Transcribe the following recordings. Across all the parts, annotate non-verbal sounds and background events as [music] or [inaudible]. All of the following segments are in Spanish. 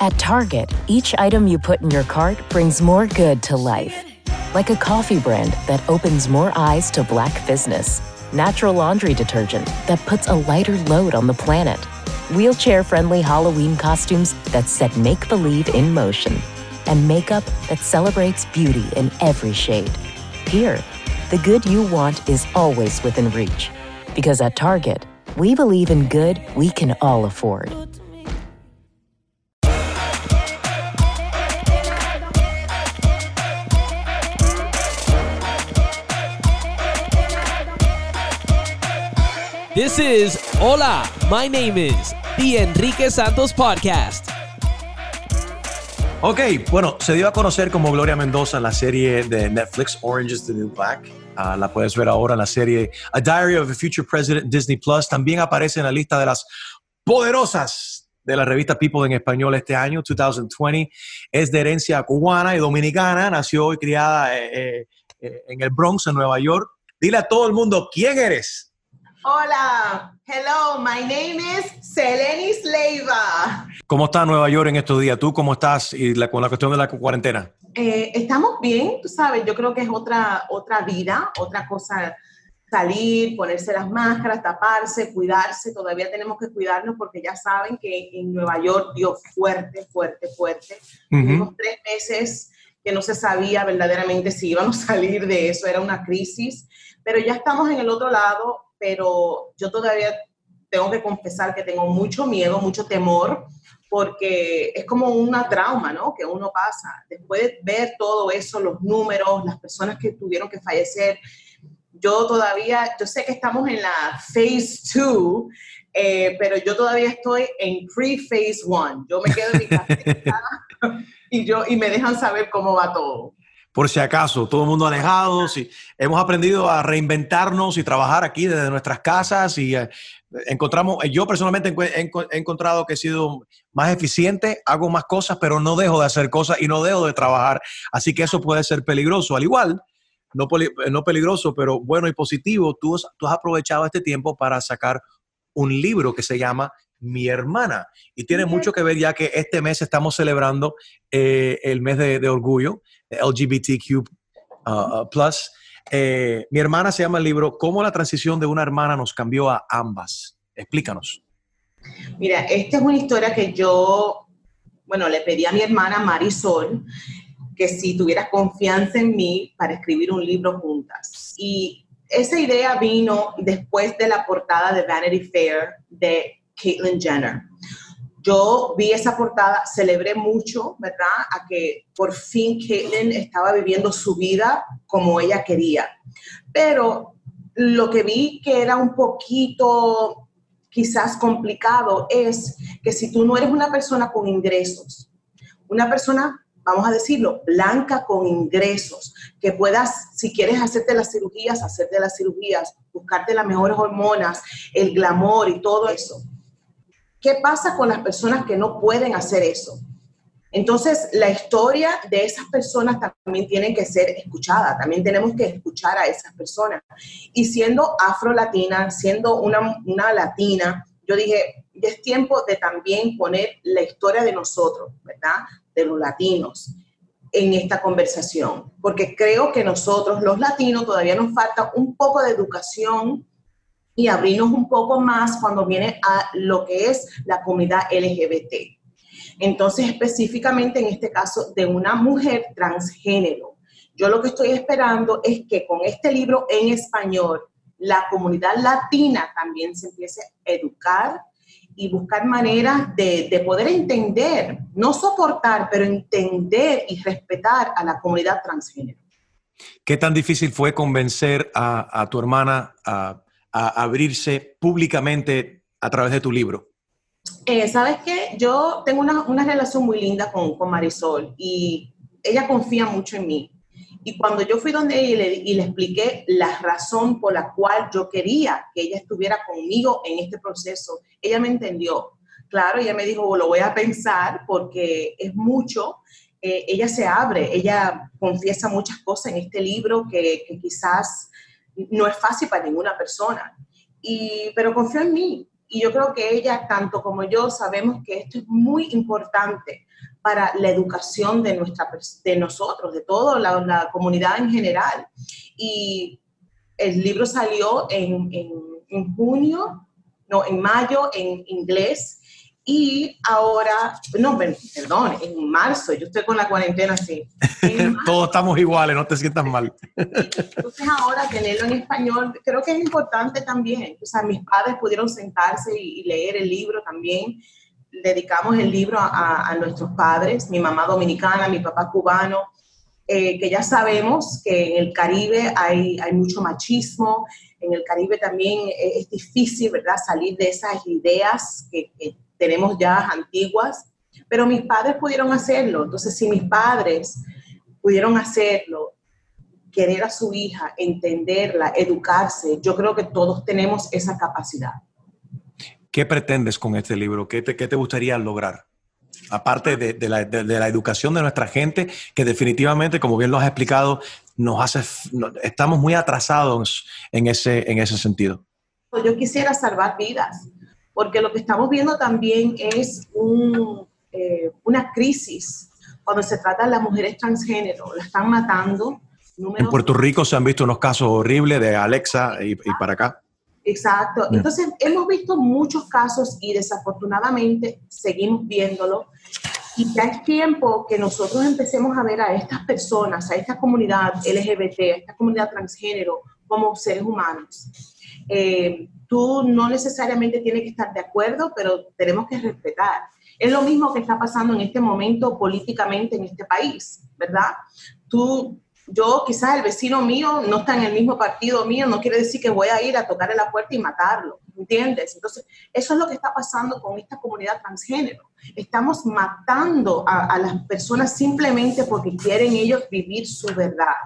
At Target, each item you put in your cart brings more good to life. Like a coffee brand that opens more eyes to black business. Natural laundry detergent that puts a lighter load on the planet. Wheelchair friendly Halloween costumes that set make believe in motion. And makeup that celebrates beauty in every shade. Here, the good you want is always within reach. Because at Target, we believe in good we can all afford. This is Hola, my name is The Enrique Santos Podcast. Ok, bueno, se dio a conocer como Gloria Mendoza en la serie de Netflix Orange is the New Black. Ah, la puedes ver ahora en la serie A Diary of a Future President Disney Plus. También aparece en la lista de las poderosas de la revista People en español este año, 2020. Es de herencia cubana y dominicana. Nació y criada eh, eh, en el Bronx, en Nueva York. Dile a todo el mundo quién eres. Hola, hello, my name is Selenis Leiva. ¿Cómo está Nueva York en estos días? ¿Tú cómo estás y con la cuestión de la cuarentena? Eh, estamos bien, tú sabes, yo creo que es otra, otra vida, otra cosa salir, ponerse las máscaras, taparse, cuidarse, todavía tenemos que cuidarnos porque ya saben que en Nueva York dio fuerte, fuerte, fuerte. Tuvimos tres meses que no se sabía verdaderamente si íbamos a salir de eso, era una crisis, pero ya estamos en el otro lado, pero yo todavía tengo que confesar que tengo mucho miedo, mucho temor, porque es como una trauma, ¿no? Que uno pasa. Después de ver todo eso, los números, las personas que tuvieron que fallecer, yo todavía, yo sé que estamos en la phase 2, eh, pero yo todavía estoy en pre-phase 1. Yo me quedo en mi [laughs] casa y, yo, y me dejan saber cómo va todo por si acaso, todo el mundo alejado, si hemos aprendido a reinventarnos y trabajar aquí desde nuestras casas y eh, encontramos, yo personalmente he, encontrado que he sido más eficiente, hago más cosas, pero no dejo de hacer cosas y no dejo de trabajar, así que eso puede ser peligroso, al igual, no, no peligroso, pero bueno y positivo, tú, tú has aprovechado este tiempo para sacar un libro que se llama mi hermana. Y tiene mucho que ver ya que este mes estamos celebrando eh, el mes de, orgullo, LGBTQ uh, uh, plus. Eh, mi hermana se llama el libro ¿Cómo la transición de una hermana nos cambió a ambas? Explícanos. Mira, esta es una historia que yo, bueno, le pedí a mi hermana Marisol que si tuviera confianza en mí para escribir un libro juntas. Y esa idea vino después de la portada de Vanity Fair de Caitlyn Jenner. Yo vi esa portada, celebré mucho, ¿verdad? A que por fin Caitlyn estaba viviendo su vida como ella quería. Pero lo que vi que era un poquito quizás complicado es que si tú no eres una persona con ingresos, una persona vamos a decirlo, blanca con ingresos, que puedas, si quieres hacerte las cirugías, hacerte las cirugías, buscarte las mejores hormonas, el glamour y todo eso. ¿Qué pasa con las personas que no pueden hacer eso? Entonces, la historia de esas personas también tiene que ser escuchada, también tenemos que escuchar a esas personas. Y siendo afro-latina, siendo una, una latina, yo dije, ya es tiempo de también poner la historia de nosotros, ¿verdad? De los latinos en esta conversación, porque creo que nosotros, los latinos, todavía nos falta un poco de educación y abrirnos un poco más cuando viene a lo que es la comunidad LGBT. Entonces, específicamente en este caso de una mujer transgénero. Yo lo que estoy esperando es que con este libro en español, la comunidad latina también se empiece a educar y buscar maneras de, poder entender, no soportar, pero entender y respetar a la comunidad transgénero. ¿Qué tan difícil fue convencer a, tu hermana a a abrirse públicamente a través de tu libro? Eh, Sabes qué? yo tengo una, una relación muy linda con, con, Marisol y ella confía mucho en mí. Y cuando yo fui donde ella y le, y le expliqué la razón por la cual yo quería que ella estuviera conmigo en este proceso, ella me entendió. Claro, ella me dijo, lo voy a pensar porque es mucho. Eh, ella se abre, ella confiesa muchas cosas en este libro que, que quizás no es fácil para ninguna persona. Y, pero confío en mí. Y yo creo que ella, tanto como yo, sabemos que esto es muy importante para la educación de, nuestra, de nosotros, de toda la, comunidad en general. Y el libro salió en, en, en junio, no, en mayo en inglés y ahora, no, perdón, en marzo, yo estoy con la cuarentena así. [laughs] Todos estamos iguales, no te sientas mal. Entonces ahora tenerlo en español, creo que es importante también. O sea, mis padres pudieron sentarse y, leer el libro también. Dedicamos el libro a, a, nuestros padres, mi mamá dominicana, mi papá cubano, eh, que ya sabemos que en el Caribe hay, hay mucho machismo, en el Caribe también es, difícil, ¿verdad?, salir de esas ideas que, que tenemos ya antiguas, pero mis padres pudieron hacerlo. Entonces, si mis padres pudieron hacerlo, querer a su hija, entenderla, educarse, yo creo que todos tenemos esa capacidad. ¿Qué pretendes con este libro? ¿Qué te, qué te gustaría lograr? Aparte de, de, la, de, la, educación de nuestra gente, que definitivamente, como bien lo has explicado, nos hace, estamos muy atrasados en ese, en ese sentido. Yo quisiera salvar vidas porque lo que estamos viendo también es un, eh, una crisis cuando se trata de las mujeres transgénero, la están matando. En Puerto Rico se han visto unos casos horribles de Alexa y, y para acá. Exacto. Entonces, hemos visto muchos casos y desafortunadamente seguimos viéndolo. Y ya es tiempo que nosotros empecemos a ver a estas personas, a esta comunidad LGBT, a esta comunidad transgénero, como seres humanos. Eh, tú no necesariamente tienes que estar de acuerdo, pero tenemos que respetar. Es lo mismo que está pasando en este momento políticamente en este país, ¿verdad? Tú, yo, quizás el vecino mío no está en el mismo partido mío, no quiere decir que voy a ir a tocarle la puerta y matarlo, ¿entiendes? Entonces, eso es lo que está pasando con esta comunidad transgénero. Estamos matando a, a las personas simplemente porque quieren ellos vivir su verdad.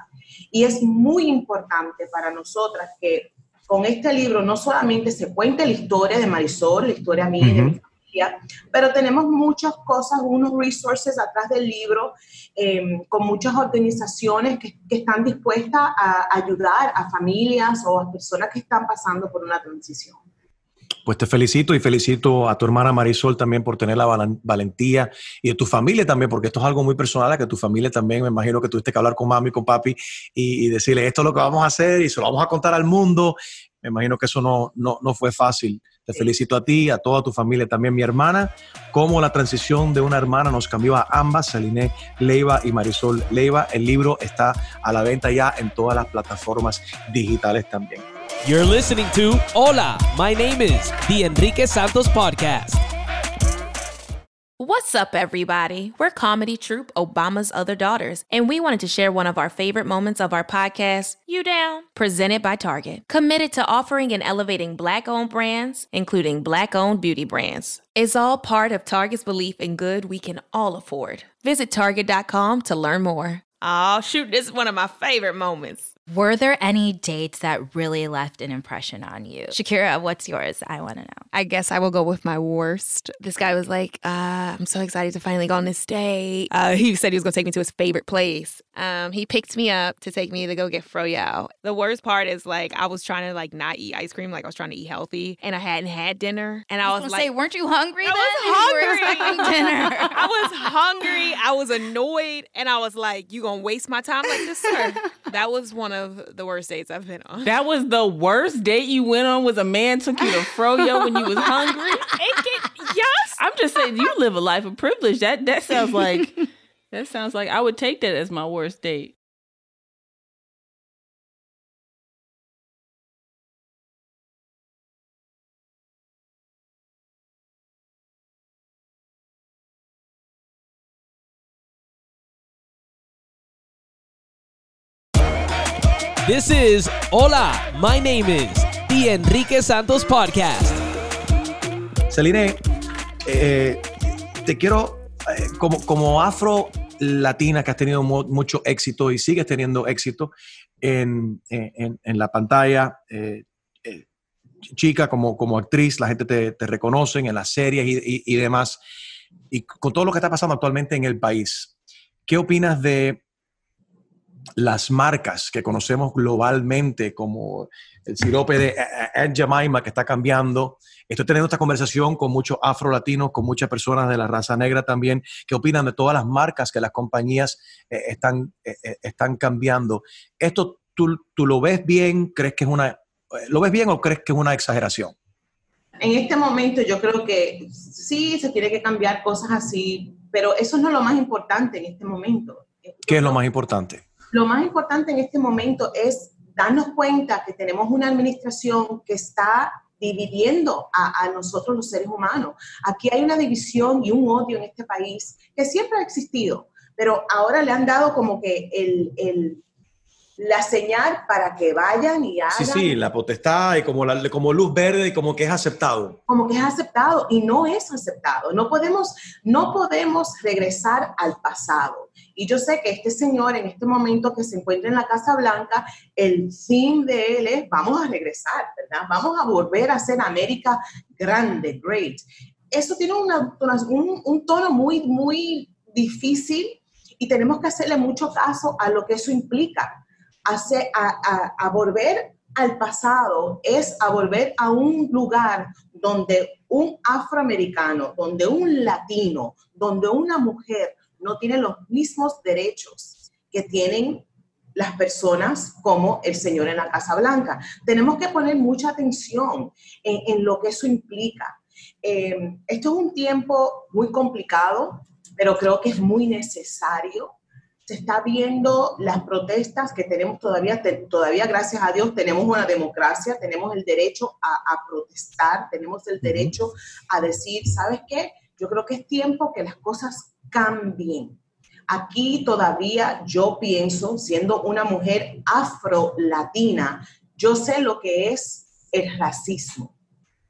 Y es muy importante para nosotras que con este libro no solamente se cuenta la historia de Marisol, la historia mía y de mi familia, pero tenemos muchas cosas, unos resources atrás del libro, em, con muchas organizaciones que, que, están dispuestas a ayudar a familias o a personas que están pasando por una transición. Pues te felicito y felicito a tu hermana Marisol también por tener la valentía y de tu familia también, porque esto es algo muy personal, que tu familia también, me imagino que tuviste que hablar con mami, con papi y, y decirle esto es lo que vamos a hacer y se lo vamos a contar al mundo. Me imagino que eso no, no, no fue fácil. Te felicito a ti, a toda tu familia, también mi hermana, como la transición de una hermana nos cambió a ambas, Saline Leiva y Marisol Leiva. El libro está a la venta ya en todas las plataformas digitales también. You're listening to Hola, my name is The Enrique Santos Podcast. What's up, everybody? We're comedy troupe Obama's Other Daughters, and we wanted to share one of our favorite moments of our podcast, You Down? Presented by Target, committed to offering and elevating Black owned brands, including Black owned beauty brands. It's all part of Target's belief in good we can all afford. Visit Target.com to learn more. Oh, shoot, this is one of my favorite moments. Were there any dates that really left an impression on you? Shakira, what's yours? I want to know. I guess I will go with my worst. This guy was like, uh, I'm so excited to finally go on this date. Uh, he said he was going to take me to his favorite place. Um, he picked me up to take me to go get froyo. The worst part is like I was trying to like not eat ice cream, like I was trying to eat healthy, and I hadn't had dinner. And I, I was, was like, say, weren't you hungry? I then? was hungry. dinner. [laughs] I was hungry. I was annoyed, and I was like, "You gonna waste my time like this, sir?" [laughs] that was one of the worst dates I've been on. That was the worst date you went on. Was a man took you to froyo when you was hungry? [laughs] Can, yes. I'm just saying, you live a life of privilege. That that sounds like that sounds like I would take that as my worst date. This is Hola, my name is The Enrique Santos Podcast. Celine, eh, te quiero, eh, como, como afro latina que has tenido mu mucho éxito y sigues teniendo éxito en, en, la pantalla, eh, eh, chica como, como actriz, la gente te, reconoce en las series y, y demás, y con todo lo que está pasando actualmente en el país, ¿qué opinas de las marcas que conocemos globalmente, como el sirope de Aunt Jemima que está cambiando. Estoy teniendo esta conversación con muchos afro-latinos, con muchas personas de la raza negra también, que opinan de todas las marcas que las compañías eh, están, eh, eh, están cambiando. ¿Esto tú, tú lo ves bien? ¿Crees que es una, lo ves bien o crees que es una exageración? En este momento yo creo que sí se tiene que cambiar cosas así, pero eso no es lo más importante en este momento. ¿Qué es lo más importante? Lo más importante en este momento es darnos cuenta que tenemos una administración que está dividiendo a, nosotros los seres humanos. Aquí hay una división y un odio en este país que siempre ha existido, pero ahora le han dado como que el, el la señal para que vayan y hagan. Sí, sí, la potestad y como, la, como luz verde y como que es aceptado. Como que es aceptado y no es aceptado. No podemos, no podemos regresar al pasado. Y yo sé que este señor en este momento que se encuentra en la Casa Blanca, el fin de él es vamos a regresar, ¿verdad? Vamos a volver a ser América grande, great. Eso tiene una, un, un tono muy, muy difícil y tenemos que hacerle mucho caso a lo que eso implica a, a, volver al pasado, es a volver a un lugar donde un afroamericano, donde un latino, donde una mujer no tiene los mismos derechos que tienen las personas como el señor en la Casa Blanca. Tenemos que poner mucha atención en, lo que eso implica. Eh, esto es un tiempo muy complicado, pero creo que es muy necesario se está viendo las protestas que tenemos todavía, todavía gracias a Dios tenemos una democracia, tenemos el derecho a, protestar, tenemos el derecho a decir, ¿sabes qué? Yo creo que es tiempo que las cosas cambien. Aquí todavía yo pienso, siendo una mujer afro-latina, yo sé lo que es el racismo.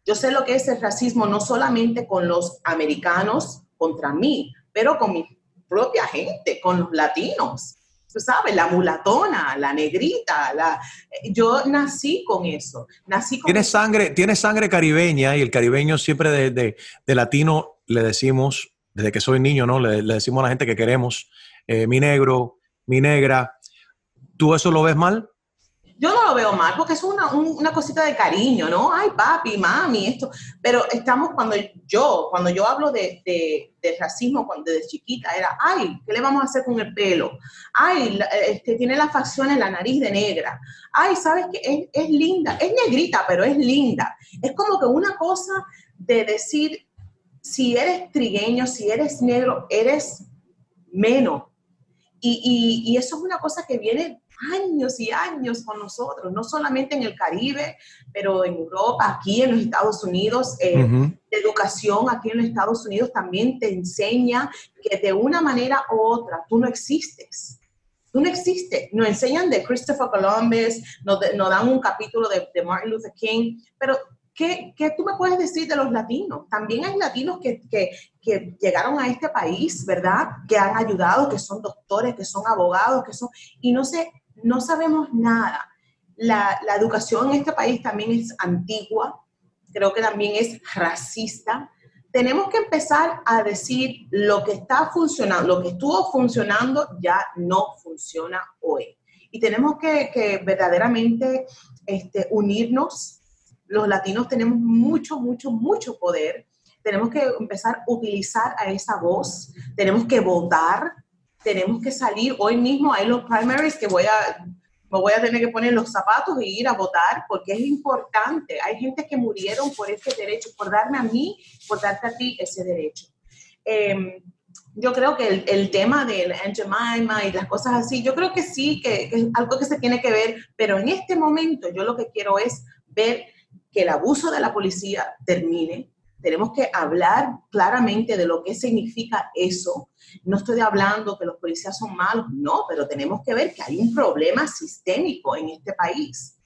Yo sé lo que es el racismo no solamente con los americanos contra mí, pero con mi propia gente, con los latinos. Tú sabes, la mulatona, la negrita, la... yo nací con eso. Nací con tienes, Sangre, tienes sangre caribeña y el caribeño siempre de, de, latino le decimos, desde que soy niño, ¿no? Le, decimos a la gente que queremos, eh, mi negro, mi negra. ¿Tú eso lo ves mal? yo no lo veo mal porque es una, una, cosita de cariño, ¿no? Ay, papi, mami, esto. Pero estamos cuando yo, cuando yo hablo de, de, racismo cuando desde chiquita, era, ay, ¿qué le vamos a hacer con el pelo? Ay, este, tiene las facciones, la nariz de negra. Ay, ¿sabes qué? Es, es linda, es negrita, pero es linda. Es como que una cosa de decir, si eres trigueño, si eres negro, eres menos. Y, y, y, eso es una cosa que viene años y años con nosotros, no solamente en el Caribe, pero en Europa, aquí en los Estados Unidos. Eh, educación aquí en los Estados Unidos también te enseña que de una manera u otra tú no existes. Tú no existes. Nos enseñan de Christopher Columbus, nos, dan un capítulo de, de, Martin Luther King, pero ¿qué, ¿qué, tú me puedes decir de los latinos? También hay latinos que, que, que, llegaron a este país, ¿verdad? Que han ayudado, que son doctores, que son abogados, que son... Y no sé, no sabemos nada. La, educación en este país también es antigua, creo que también es racista. Tenemos que empezar a decir lo que está funcionando, lo que estuvo funcionando ya no funciona hoy. Y tenemos que, verdaderamente este, unirnos. Los latinos tenemos mucho, mucho, mucho poder. Tenemos que empezar a utilizar a esa voz. Tenemos que votar tenemos que salir hoy mismo, hay los primaries que voy a, me voy a tener que poner los zapatos y ir a votar porque es importante. Hay gente que murieron por ese derecho, por darme a mí, por darte a ti ese derecho. Em, yo creo que el, tema del Aunt y las cosas así, yo creo que sí, que, que, es algo que se tiene que ver, pero en este momento yo lo que quiero es ver que el abuso de la policía termine. Tenemos que hablar claramente de lo que significa eso no estoy hablando que los policías son malos, no, pero tenemos que ver que hay un problema sistémico en este país.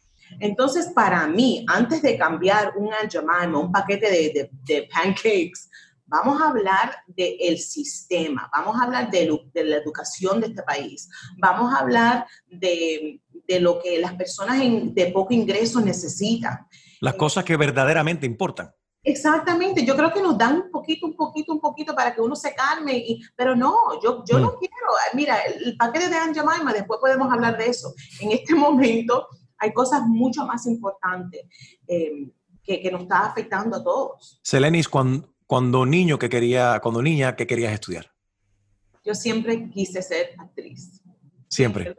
Entonces, para mí, antes de cambiar un Anjamima, un paquete de, pancakes, vamos a hablar del sistema, vamos a hablar de, la educación de este país, vamos a hablar de, lo que las personas de poco ingreso necesitan. Las cosas que verdaderamente importan. Exactamente, yo creo que nos dan un poquito, un poquito, un poquito para que uno se calme, y, pero no, yo, yo no mm. quiero, mira, el paquete de Aunt Jemima, después podemos hablar de eso. En este [laughs] momento hay cosas mucho más importantes eh, que, que, nos está afectando a todos. Selenis, cuando, cuando niño que quería, cuando niña, ¿qué querías estudiar? Yo siempre quise ser actriz. Siempre.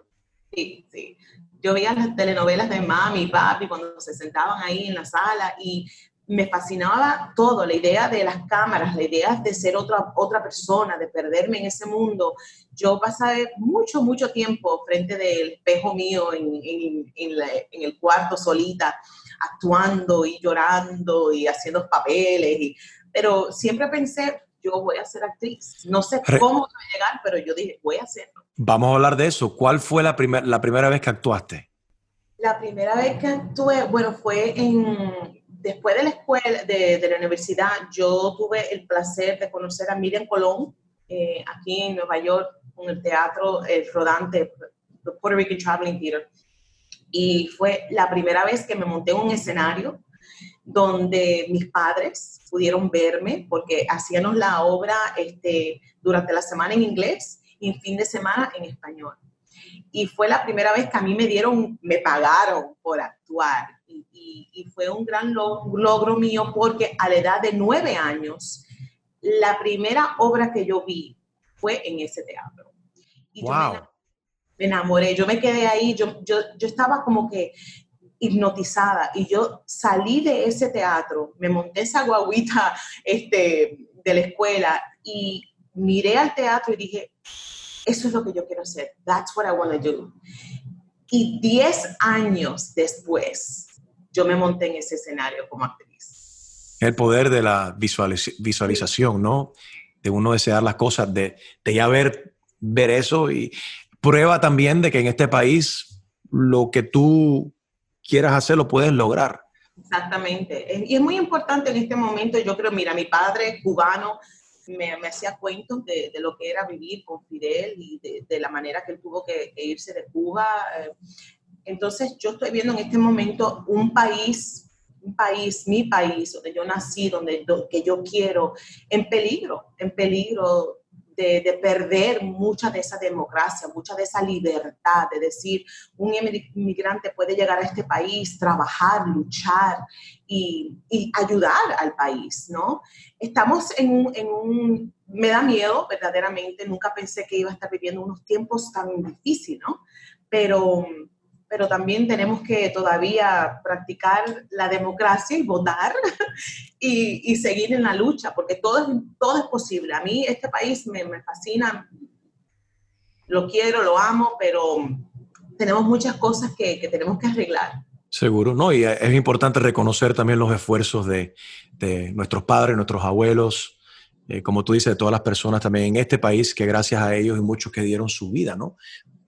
Sí, sí. Yo veía las telenovelas de mami y papi cuando se sentaban ahí en la sala y me fascinaba todo, la idea de las cámaras, la idea de ser otra, otra persona, de perderme en ese mundo. Yo pasé mucho, mucho tiempo frente del espejo mío en, en, en, el cuarto solita, actuando y llorando y haciendo papeles, y, pero siempre pensé, yo voy a ser actriz. No sé cómo voy a llegar, pero yo dije, voy a hacerlo. Vamos a hablar de eso. ¿Cuál fue la, primer, la primera vez que actuaste? La primera vez que actué, bueno, fue en después de la escuela, de, de, la universidad, yo tuve el placer de conocer a Miriam Colón eh, aquí en Nueva York, con el teatro el Rodante, Puerto Rican Traveling Theater. Y fue la primera vez que me monté en un escenario donde mis padres pudieron verme porque hacíamos la obra este, durante la semana en inglés y en fin de semana en español. Y fue la primera vez que a mí me dieron, me pagaron por actuar y, fue un gran logro mío porque a la edad de nueve años, la primera obra que yo vi fue en ese teatro. Y wow. me, enamoré, yo me quedé ahí, yo, yo, yo estaba como que hipnotizada y yo salí de ese teatro, me monté esa guaguita este, de la escuela y miré al teatro y dije, eso es lo que yo quiero hacer, that's what I want to do. Y diez años después, yo me monté en ese escenario como actriz. El poder de la visualización, ¿no? De uno desear las cosas, de, de ya ver, ver eso y prueba también de que en este país lo que tú quieras hacer lo puedes lograr. Exactamente. Y es muy importante en este momento, yo creo, mira, mi padre cubano me, me hacía cuentos de, de, lo que era vivir con Fidel y de, de la manera que él tuvo que, que irse de Cuba. Eh, entonces, yo estoy viendo en este momento un país, un país, mi país, donde yo nací, donde, que yo quiero, en peligro, en peligro de, de, perder mucha de esa democracia, mucha de esa libertad, de decir, un inmigrante puede llegar a este país, trabajar, luchar y, y ayudar al país, ¿no? Estamos en un, en un, me da miedo, verdaderamente, nunca pensé que iba a estar viviendo unos tiempos tan difíciles, ¿no? Pero pero también tenemos que todavía practicar la democracia y votar [laughs] y, seguir en la lucha, porque todo es, todo es posible. A mí este país me, me fascina, lo quiero, lo amo, pero tenemos muchas cosas que, que, tenemos que arreglar. Seguro, ¿no? Y es importante reconocer también los esfuerzos de, de nuestros padres, nuestros abuelos, eh, como tú dices, de todas las personas también en este país, que gracias a ellos y muchos que dieron su vida, ¿no?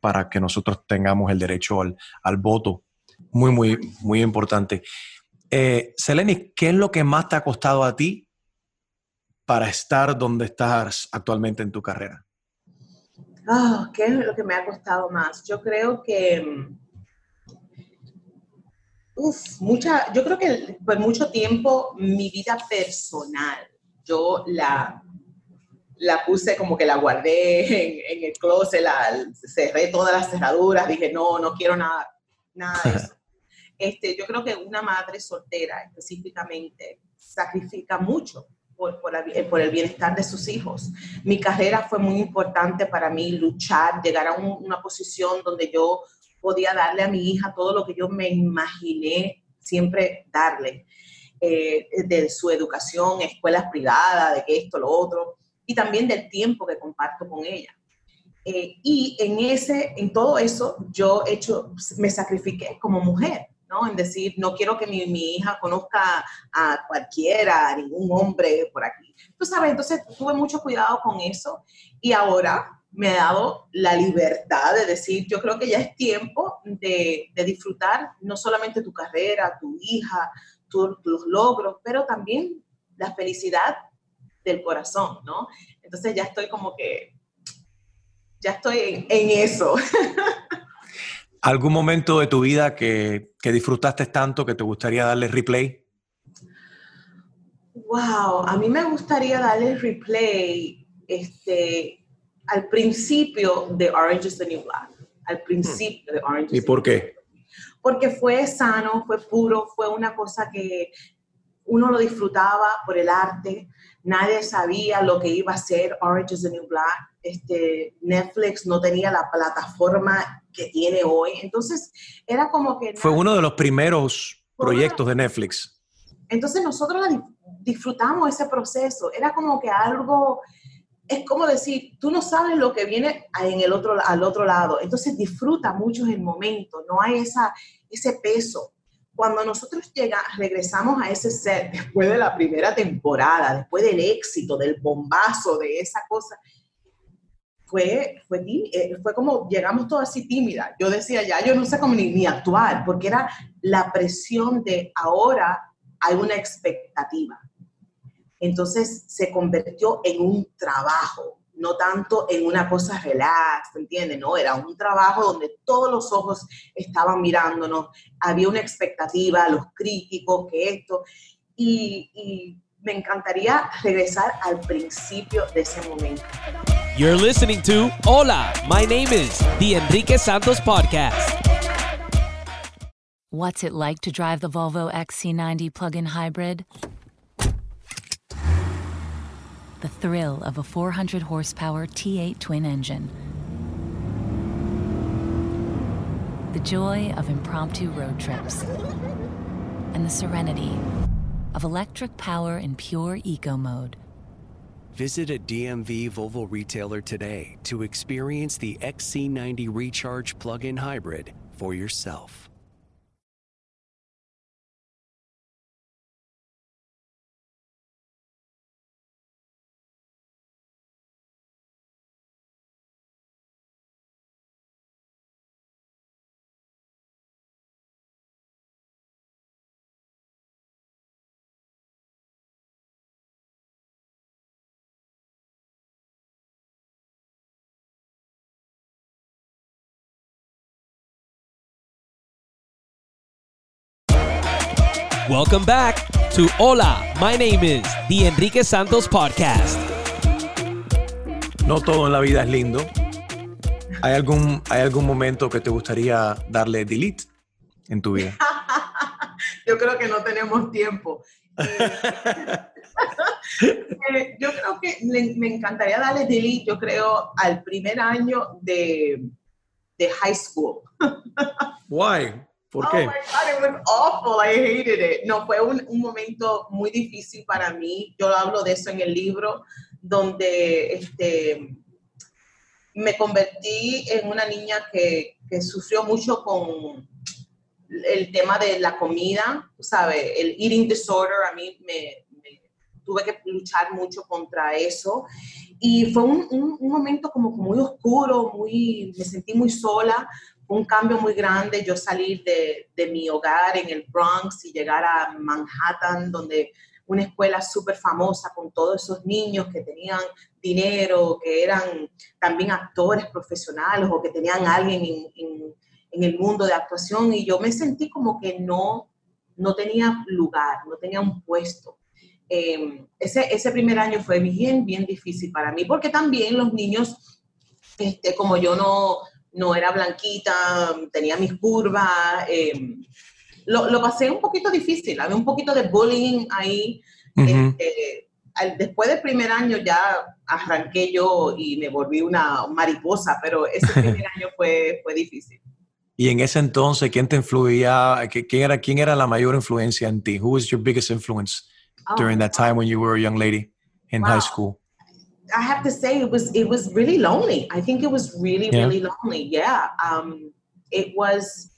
Para que nosotros tengamos el derecho al, al voto. Muy, muy, muy importante. Eh, Seleni, ¿qué es lo que más te ha costado a ti para estar donde estás actualmente en tu carrera? Oh, ¿Qué es lo que me ha costado más? Yo creo que... Uf, mucha, yo creo que por mucho tiempo mi vida personal, yo la, la puse como que la guardé en, el closet, la, cerré todas las cerraduras, dije, no, no quiero nada, nada de eso. [laughs] Este, yo creo que una madre soltera específicamente sacrifica mucho por, por, por, el bienestar de sus hijos. Mi carrera fue muy importante para mí, luchar, llegar a una posición donde yo podía darle a mi hija todo lo que yo me imaginé siempre darle, eh, de su educación, escuelas privadas, de esto, lo otro y también del tiempo que comparto con ella. Eh, y en, ese, en todo eso yo hecho, me sacrifiqué como mujer, ¿no? En decir, no quiero que mi, hija conozca a cualquiera, a ningún hombre por aquí. Tú sabes, entonces tuve mucho cuidado con eso y ahora me ha dado la libertad de decir, yo creo que ya es tiempo de, de disfrutar no solamente tu carrera, tu hija, tus logros, pero también la felicidad del corazón, ¿no? Entonces ya estoy como que, ya estoy en, eso. [laughs] ¿Algún momento de tu vida que, que, disfrutaste tanto que te gustaría darle replay? Wow, a mí me gustaría darle replay este, al principio de Orange is the New Black. Al principio de Orange ¿Y is the por New qué? Porque fue sano, fue puro, fue una cosa que uno lo disfrutaba por el arte. Nadie sabía lo que iba a ser Orange is the New Black. Este, Netflix no tenía la plataforma que tiene hoy. Entonces, era como que... Fue uno de los primeros proyectos de Netflix. entonces nosotros disfrutamos ese proceso. Era como que algo, es como decir, tú no sabes lo que viene en el otro, al otro lado. Entonces disfruta mucho el momento, no hay esa, ese peso. Cuando nosotros llega, regresamos a ese set después de la primera temporada, después del éxito, del bombazo, de esa cosa, fue, fue, eh, fue como llegamos todos así tímidas. Yo decía, ya yo no sé cómo ni, ni actuar, porque era la presión de ahora hay una expectativa. Entonces se convirtió en un trabajo, no tanto en una cosa relax, ¿entiendes? No, era un trabajo donde todos los ojos estaban mirándonos, había una expectativa, los críticos, que esto, y, y me encantaría regresar al principio de ese momento. You're listening to Hola, my name is the Enrique Santos Podcast. What's it like to drive the Volvo XC90 plug-in hybrid? The thrill of a 400 horsepower T8 twin engine. The joy of impromptu road trips. And the serenity of electric power in pure eco mode. Visit a DMV Volvo retailer today to experience the XC90 Recharge plug-in hybrid for yourself. Welcome back to Hola, my name is the Enrique Santos Podcast. No todo en la vida es lindo. ¿Hay algún, ¿Hay algún momento que te gustaría darle delete en tu vida? [laughs] Yo creo que no tenemos tiempo. Eh, [laughs] eh, yo creo que le- me encantaría darle delete, yo creo, al primer año de, de high school. [laughs] Why? ¿Por Oh qué? Was awful. I hated it. No, fue un, momento muy difícil para mí. Yo hablo de eso en el libro, donde este, me convertí en una niña que, sufrió mucho con el tema de la comida, ¿sabes? El eating disorder, a mí me, me- tuve que luchar mucho contra eso. Y fue un, un- un momento como muy oscuro, muy, me sentí muy sola, un cambio muy grande yo salir de, de mi hogar en el Bronx y llegar a Manhattan, donde una escuela súper famosa con todos esos niños que tenían dinero, que eran también actores profesionales o que tenían alguien en, en- el mundo de actuación y yo me sentí como que no, no tenía lugar, no tenía un puesto. Eh, ese, ese primer año fue bien, bien difícil para mí porque también los niños, este, como yo no, no era blanquita, tenía mis curvas, eh, lo, lo pasé un poquito difícil, había un poquito de bullying ahí. Este, al- después del primer año ya arranqué yo y me volví una mariposa, pero ese [laughs] primer año fue, fue difícil. Y en ese entonces, ¿quién te influía? ¿Qui- ¿Quién era, ¿Quién era la mayor influencia en ti? Who was your biggest influence Oh, during that time when you were a young lady in Wow. high school? I have to say it was it was really lonely. I think it was really Yeah. really lonely. Yeah, um, it was.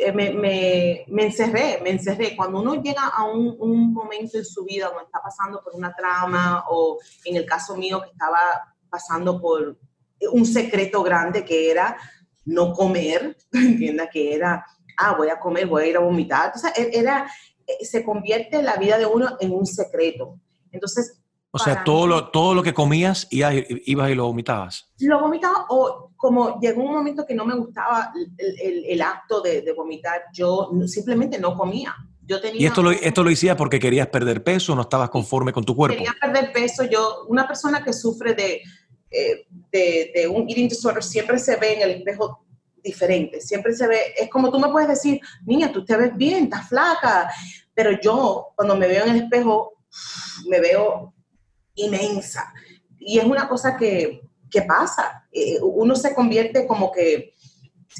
eh, Me, me, me encerré, me encerré. Cuando uno llega a un, un momento en su vida donde está pasando por una trama o en el caso mío que estaba pasando por un secreto grande que era no comer, [laughs] entienda que era, ah, voy a comer, voy a ir a vomitar. O sea, era, eh, se convierte la vida de uno en un secreto. Entonces, O sea, todo mí- lo, todo lo que comías ibas, ibas y lo vomitabas. lo vomitaba o como llegó un momento que no me gustaba el, el- el acto de, de vomitar, yo simplemente no comía. Yo tenía ¿Y esto lo, esto lo hacías porque querías perder peso, no estabas conforme con tu cuerpo? Quería perder peso. Yo, una persona que sufre de, eh, de, de, un eating disorder siempre se ve en el espejo diferente. Siempre se ve, es como tú me puedes decir, niña, tú te ves bien, estás flaca. Pero yo, cuando me veo en el espejo, me veo inmensa. Y es una cosa que, que pasa. Eh, uno se convierte como que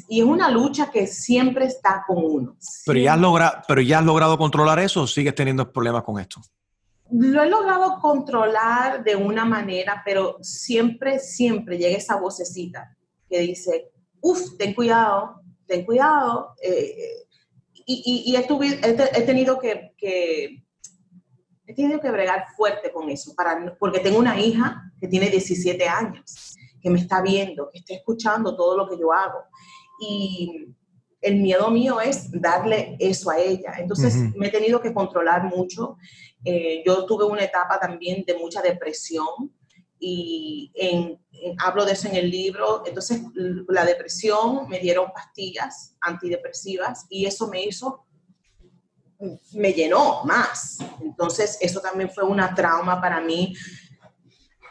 y es una lucha que siempre está con uno. Pero ya, has logrado, pero ya has logrado controlar eso o sigues teniendo problemas con esto? Lo he logrado controlar de una manera, pero siempre, siempre llega esa vocecita que dice, uff, ten cuidado, ten cuidado. Eh, y, y, he, tenido que, que, he tenido que bregar fuerte con eso, para, porque tengo una hija que tiene 17 años, que me está viendo, que está escuchando todo lo que yo hago y el miedo mío es darle eso a ella. Entonces me he tenido que controlar mucho. Eh, yo tuve una etapa también de mucha depresión y hablo de eso en el libro. Entonces la depresión me dieron pastillas antidepresivas y eso me hizo, me llenó más. Entonces eso también fue una trauma para mí.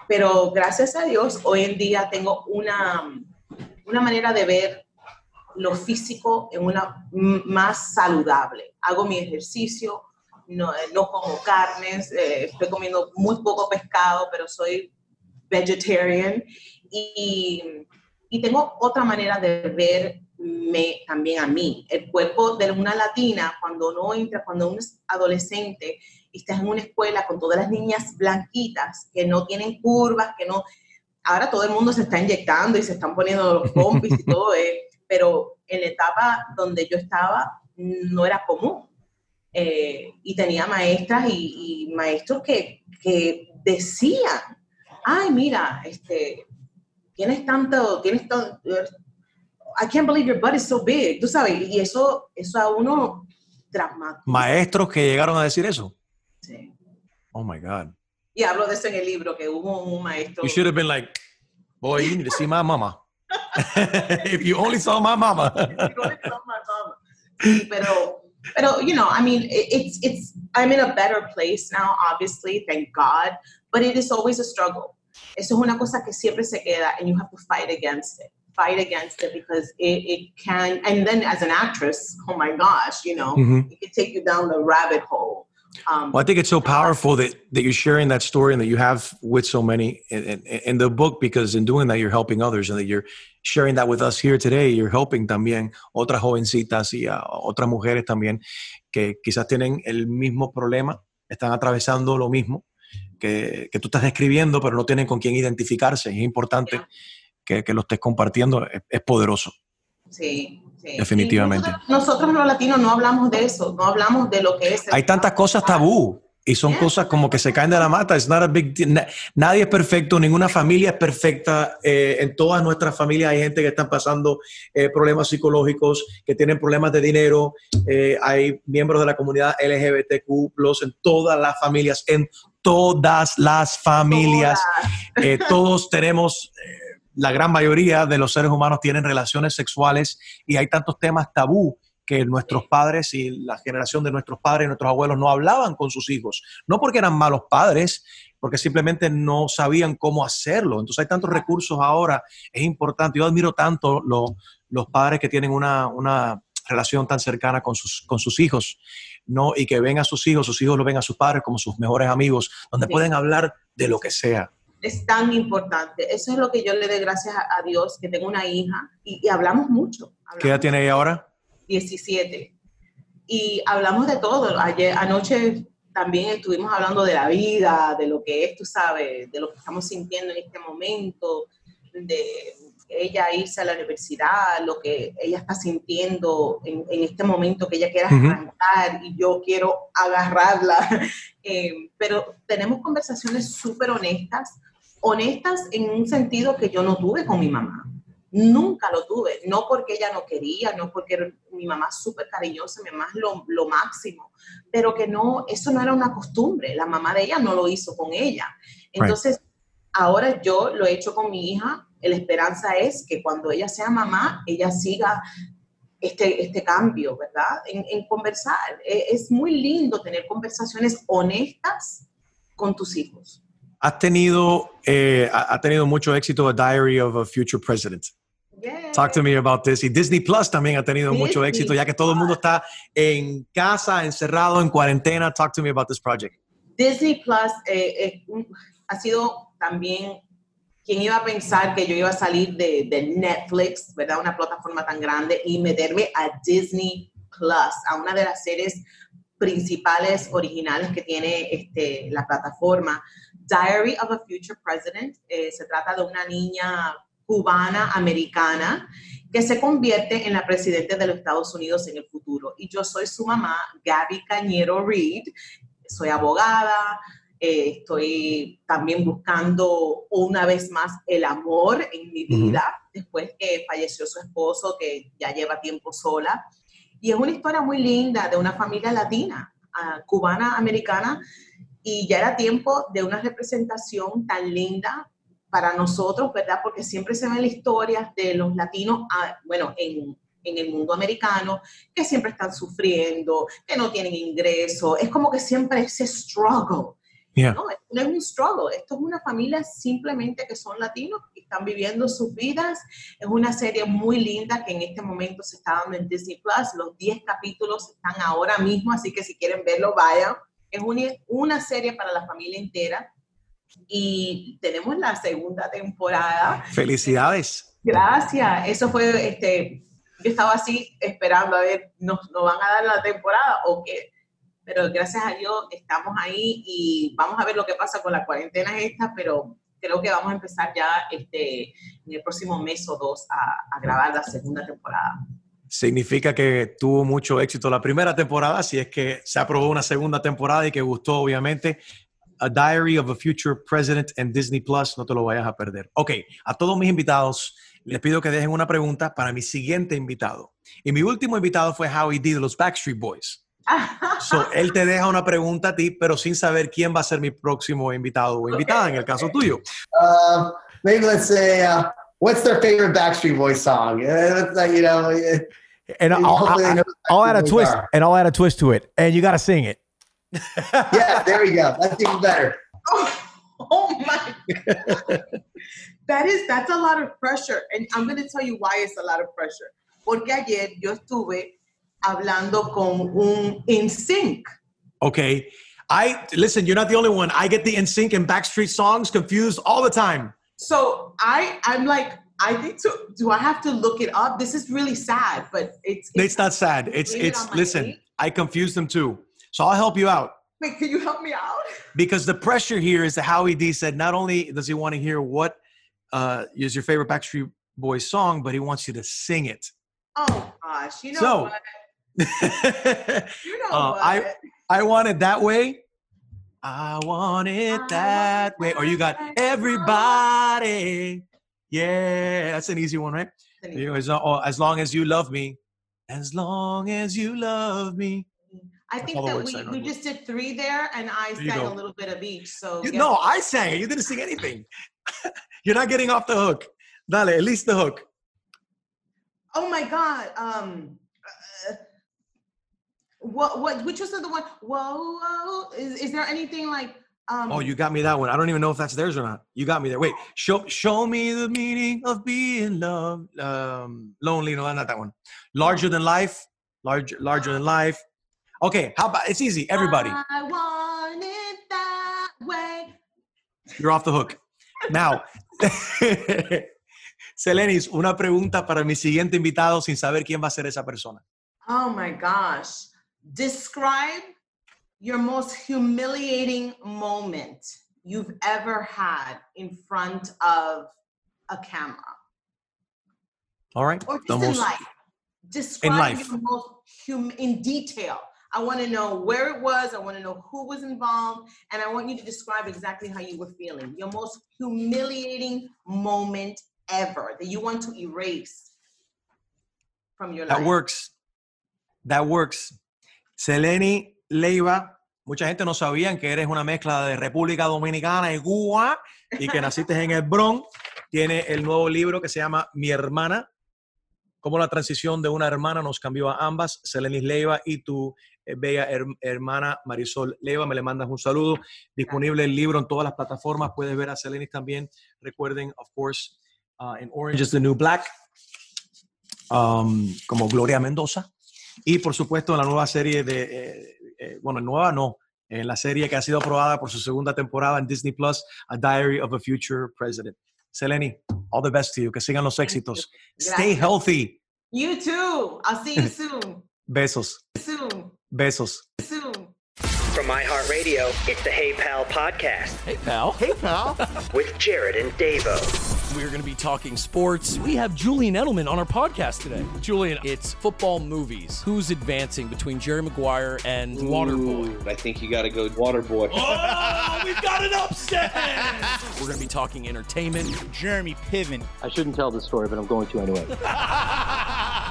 Pero gracias a Dios hoy en día tengo una, una manera de ver lo físico en una más saludable. Hago mi ejercicio, no, eh, no como carnes, eh, estoy comiendo muy poco pescado, pero soy vegetarian y, y tengo otra manera de verme también a mí. El cuerpo de una latina, cuando uno entra, cuando uno es adolescente y estás en una escuela con todas las niñas blanquitas que no tienen curvas, que no... Ahora todo el mundo se está inyectando y se están poniendo los pompis y todo, eso pero en la etapa donde yo estaba no era común. Eh, y tenía maestras y, maestros que, que, decían, ay, mira, este, tienes tanto, tienes I can't believe your butt is so big, tú sabes, y eso, eso a uno dramático. Maestros que llegaron a decir eso. Sí. Oh my God. Y hablo de eso en el libro, que hubo un maestro. You should have been like, boy, you need to see my mama. [laughs] if you only saw my mama. [laughs] pero, pero, you know, I mean, it's, it's, I'm in a better place now, obviously, thank God, but it is always a struggle. Eso es una cosa que siempre se queda and you have to fight against it. Fight against it because it, it can, and then as an actress, oh my gosh, you know, mm-hmm. it can take you down the rabbit hole. Um, well, I think it's so powerful that, that you're sharing that story and that you have with so many in, in, in, the book because in doing that you're helping others and that you're sharing that with us here today. You're helping también otras jovencitas y a otras mujeres también que quizás tienen el mismo problema, están atravesando lo mismo que, que tú estás describiendo, pero no tienen con quién identificarse. Es importante yeah. Que, que, lo estés compartiendo, es, es poderoso. Sí, Definitivamente. Nosotros, los latinos no hablamos de eso, no hablamos de lo que es. Hay tantas cosas tabú y son cosas como que se caen de la mata. It's not a big Nadie es perfecto, ninguna familia es perfecta. Eh, en todas nuestras familias hay gente que están pasando eh, problemas psicológicos, que tienen problemas de dinero. Eh, hay miembros de la comunidad LGBTQ, en todas las familias, en todas las familias. Todas. todos tenemos la gran mayoría de los seres humanos tienen relaciones sexuales y hay tantos temas tabú que nuestros padres y la generación de nuestros padres y nuestros abuelos no hablaban con sus hijos. No porque eran malos padres, porque simplemente no sabían cómo hacerlo. Entonces hay tantos recursos ahora, es importante. Yo admiro tanto los padres que tienen una, una relación tan cercana con sus, con sus hijos, ¿no? Y que ven a sus hijos, sus hijos lo ven a sus padres como sus mejores amigos, donde sí. pueden hablar de lo que sea es tan importante. Eso es lo que yo le doy gracias a, a Dios, que tengo una hija y, y hablamos mucho. Hablamos ¿Qué edad tiene ella ahora? 17. Y hablamos de todo. Ayer, anoche también estuvimos hablando de la vida, de lo que es, tú sabes, de lo que estamos sintiendo en este momento, de ella irse a la universidad, lo que ella está sintiendo en, en este momento, que ella quiere arrancar uh -huh. y yo quiero agarrarla. [laughs] Eh, pero tenemos conversaciones súper honestas honestas en un sentido que yo no tuve con mi mamá. Nunca lo tuve, no porque ella no quería, no porque mi mamá es súper cariñosa, mi mamá es lo, lo, máximo, pero que no, eso no era una costumbre, la mamá de ella no lo hizo con ella. Entonces, right. ahora yo lo he hecho con mi hija, la esperanza es que cuando ella sea mamá, ella siga este, este cambio, ¿verdad? En, en conversar. E- Es muy lindo tener conversaciones honestas con tus hijos. Has tenido, eh, ha tenido mucho éxito A Diary of a Future President. Talk to me about this. Y Disney Plus también ha tenido mucho Disney éxito, ya que todo el mundo está en casa, encerrado, en cuarentena. Talk to me about this project. Disney Plus eh, eh, ha sido también quien iba a pensar que yo iba a salir de, de Netflix, ¿verdad? Una plataforma tan grande y meterme a Disney Plus, a una de las series principales originales que tiene este, la plataforma. Diary of a Future President. eh, se trata de una niña cubana americana que se convierte en la presidenta de los Estados Unidos en el futuro. Y yo soy su mamá, Gabby Cañero Reed. Soy abogada, eh, estoy también buscando una vez más el amor en mi vida, después que falleció su esposo, que ya lleva tiempo sola. Y es una historia muy linda de una familia latina, ah, cubana, americana, y ya era tiempo de una representación tan linda para nosotros, ¿verdad? Porque siempre se ven historias de los latinos, ah, bueno, en, en el mundo americano, que siempre están sufriendo, que no tienen ingreso, es como que siempre ese struggle. Yeah. No, no es un struggle, esto es una familia simplemente que son latinos, que están viviendo sus vidas. Es una serie muy linda que en este momento se está dando en Disney Plus. Los 10 capítulos están ahora mismo, así que si quieren verlo, vayan. Es una, una serie para la familia entera. Y tenemos la segunda temporada. Felicidades. Gracias. Eso fue, este, yo estaba así esperando a ver, ¿nos, nos van a dar la temporada o qué? Pero gracias a Dios estamos ahí y vamos a ver lo que pasa con la cuarentena esta, pero creo que vamos a empezar ya este, en el próximo mes o dos a, a grabar la segunda temporada. Significa que tuvo mucho éxito la primera temporada, si es que se aprobó una segunda temporada y que gustó, obviamente. A Diary of a Future President en Disney Plus, no te lo vayas a perder. Ok, a todos mis invitados les pido que dejen una pregunta para mi siguiente invitado. Y mi último invitado fue Howie D de los Backstreet Boys. [laughs] So, él te deja una pregunta a ti, pero sin saber quién va a ser mi próximo invitado o invitada en el caso tuyo. Um, maybe let's say, uh, what's their favorite Backstreet Boys song? Uh, [laughs] uh, you know, uh, And I'll, hopefully I'll, I'll add a twist, are. and I'll add a twist to it, and you got to sing it. [laughs] yeah, there we go. That's even better. [laughs] Oh my God. That is, that's a lot of pressure. And I'm going to tell you why it's a lot of pressure. Porque ayer yo estuve hablando con un InSync. Okay. I listen, you're not the only one. I get the in sync and Backstreet songs confused all the time. So I, I'm like, I need to, do I have to look it up? This is really sad, but it's, It's not sad. It's it's listen, age. I confuse them too. So I'll help you out. wait, can you help me out? [laughs] Because the pressure here is that Howie D said not only does he want to hear what uh, is your favorite Backstreet Boys song, but he wants you to sing it. Oh gosh, you know So- what? [laughs] You know Uh, what? I I want it that way. I want it that way. Or you got everybody. Yeah, that's an easy one, right? You know, as, oh, as long as you love me, as long as you love me. I That's think that we, we just did three there, and I There sang a little bit of each. So You, no, what? I sang it. You didn't sing anything. [laughs] You're not getting off the hook. Dale, at least the hook. Oh my God. Um, uh, what what? Which was the one? Whoa, whoa. Is, is there anything like? Um, Oh, you got me that one. I don't even know if that's theirs or not. You got me there. Wait, show show me the meaning of being loved. Um, lonely. No, not that one. Larger than life. Larger, larger than life. Okay, how about it's easy. Everybody, I want it that way. you're off the hook. Now, [laughs] Selenis, una pregunta para mi siguiente invitado sin saber quién va a ser esa persona. Oh my gosh. Describe your most humiliating moment you've ever had in front of a camera All right. or The just in most- life. Describe life. your most hum- in detail. I want to know where it was. I want to know who was involved, and I want you to describe exactly how you were feeling. Your most humiliating moment ever that you want to erase from your That life. That works. That works. Seleni Leiva, mucha gente no sabían que eres una mezcla de República Dominicana y Cuba y que naciste en el Bronx. Tiene el nuevo libro que se llama Mi hermana. cómo la transición de una hermana nos cambió a ambas, Selenis Leiva y tu eh, bella her- hermana Marisol Leiva. Me le mandas un saludo. Disponible el libro en todas las plataformas. Puedes ver a Selenis también. Recuerden, of course, uh, in Orange is the New Black, um, como Gloria Mendoza. Y por supuesto, en la nueva serie de, eh, eh, bueno, nueva no, en la serie que ha sido aprobada por su segunda temporada en Disney Plus, A Diary of a Future President. Seleni, all the best to you. Que sigan los éxitos. Stay healthy. You too. I'll see you [laughs] soon. Besos. soon. Besos. Soon. From iHeartRadio, it's the Hey Pal podcast. Hey, pal. Hey, pal. With Jared and Davo. We're going to be talking sports. We have Julian Edelman on our podcast today. Julian, it's football movies. Who's advancing between Jerry Maguire and Waterboy? I think you got to go Waterboy. Oh, we've got an upset! We're going to be talking entertainment. Jeremy Piven. I shouldn't tell this story, but I'm going to anyway. [laughs]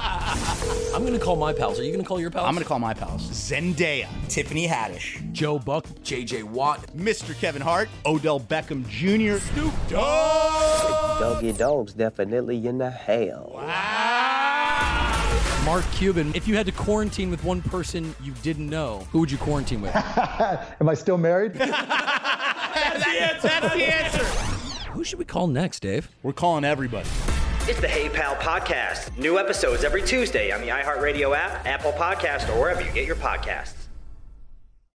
I'm going to call my pals. Are you going to call your pals? I'm going to call my pals. Zendaya. Tiffany Haddish. Joe Buck, JJ Watt, Mr. Kevin Hart. Odell Beckham Jr. Snoop Dogg. Doggy Dog's definitely in the hell. Wow. Mark Cuban. If you had to quarantine with one person you didn't know, who would you quarantine with? [laughs] Am I still married? [laughs] That's the answer. That's the answer. Who should we call next, Dave? We're calling everybody. It's the Hey Pal podcast. New episodes every Tuesday on the iHeartRadio app, Apple Podcast, or wherever you get your podcasts.